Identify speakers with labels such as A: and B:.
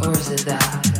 A: Or is it that?